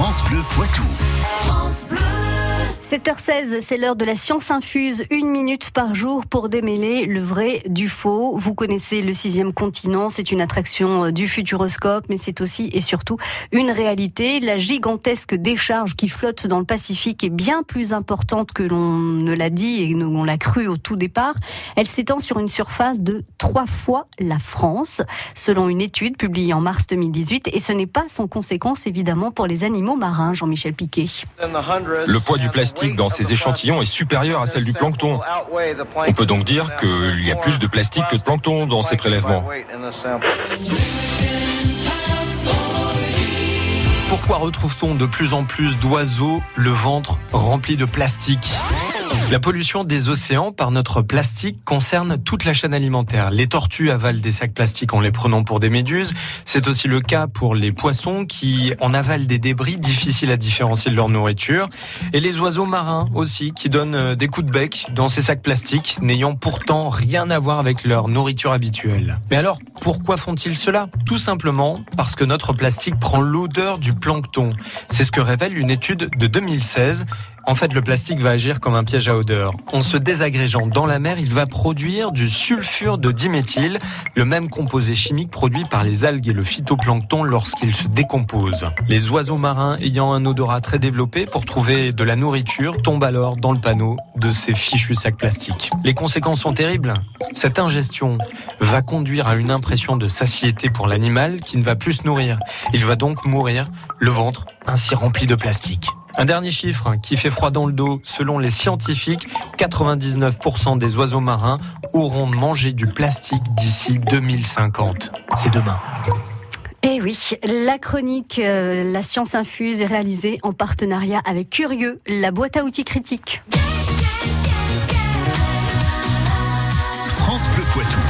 France Bleu Poitou. 7h16, c'est l'heure de la science infuse. Une minute par jour pour démêler le vrai du faux. Vous connaissez le sixième continent, c'est une attraction euh, du futuroscope, mais c'est aussi et surtout une réalité. La gigantesque décharge qui flotte dans le Pacifique est bien plus importante que l'on ne l'a dit et on l'a cru au tout départ. Elle s'étend sur une surface de trois fois la France, selon une étude publiée en mars 2018. Et ce n'est pas sans conséquence évidemment pour les animaux marins, Jean-Michel Piquet. Le poids du plastique dans ces échantillons est supérieure à celle du plancton. On peut donc dire qu'il y a plus de plastique que de plancton dans ces prélèvements. Pourquoi retrouve-t-on de plus en plus d'oiseaux le ventre rempli de plastique? La pollution des océans par notre plastique concerne toute la chaîne alimentaire. Les tortues avalent des sacs plastiques en les prenant pour des méduses. C'est aussi le cas pour les poissons qui en avalent des débris difficiles à différencier de leur nourriture. Et les oiseaux marins aussi qui donnent euh, des coups de bec dans ces sacs plastiques n'ayant pourtant rien à voir avec leur nourriture habituelle. Mais alors, pourquoi font-ils cela? Tout simplement parce que notre plastique prend l'odeur du plancton. C'est ce que révèle une étude de 2016 en fait, le plastique va agir comme un piège à odeur. En se désagrégeant dans la mer, il va produire du sulfure de diméthyle, le même composé chimique produit par les algues et le phytoplancton lorsqu'ils se décomposent. Les oiseaux marins ayant un odorat très développé pour trouver de la nourriture tombent alors dans le panneau de ces fichus sacs plastiques. Les conséquences sont terribles. Cette ingestion va conduire à une impression de satiété pour l'animal qui ne va plus se nourrir. Il va donc mourir, le ventre ainsi rempli de plastique. Un dernier chiffre qui fait froid dans le dos. Selon les scientifiques, 99% des oiseaux marins auront mangé du plastique d'ici 2050. C'est demain. Eh oui, la chronique euh, La science infuse est réalisée en partenariat avec Curieux, la boîte à outils critique. France Bleu Poitou.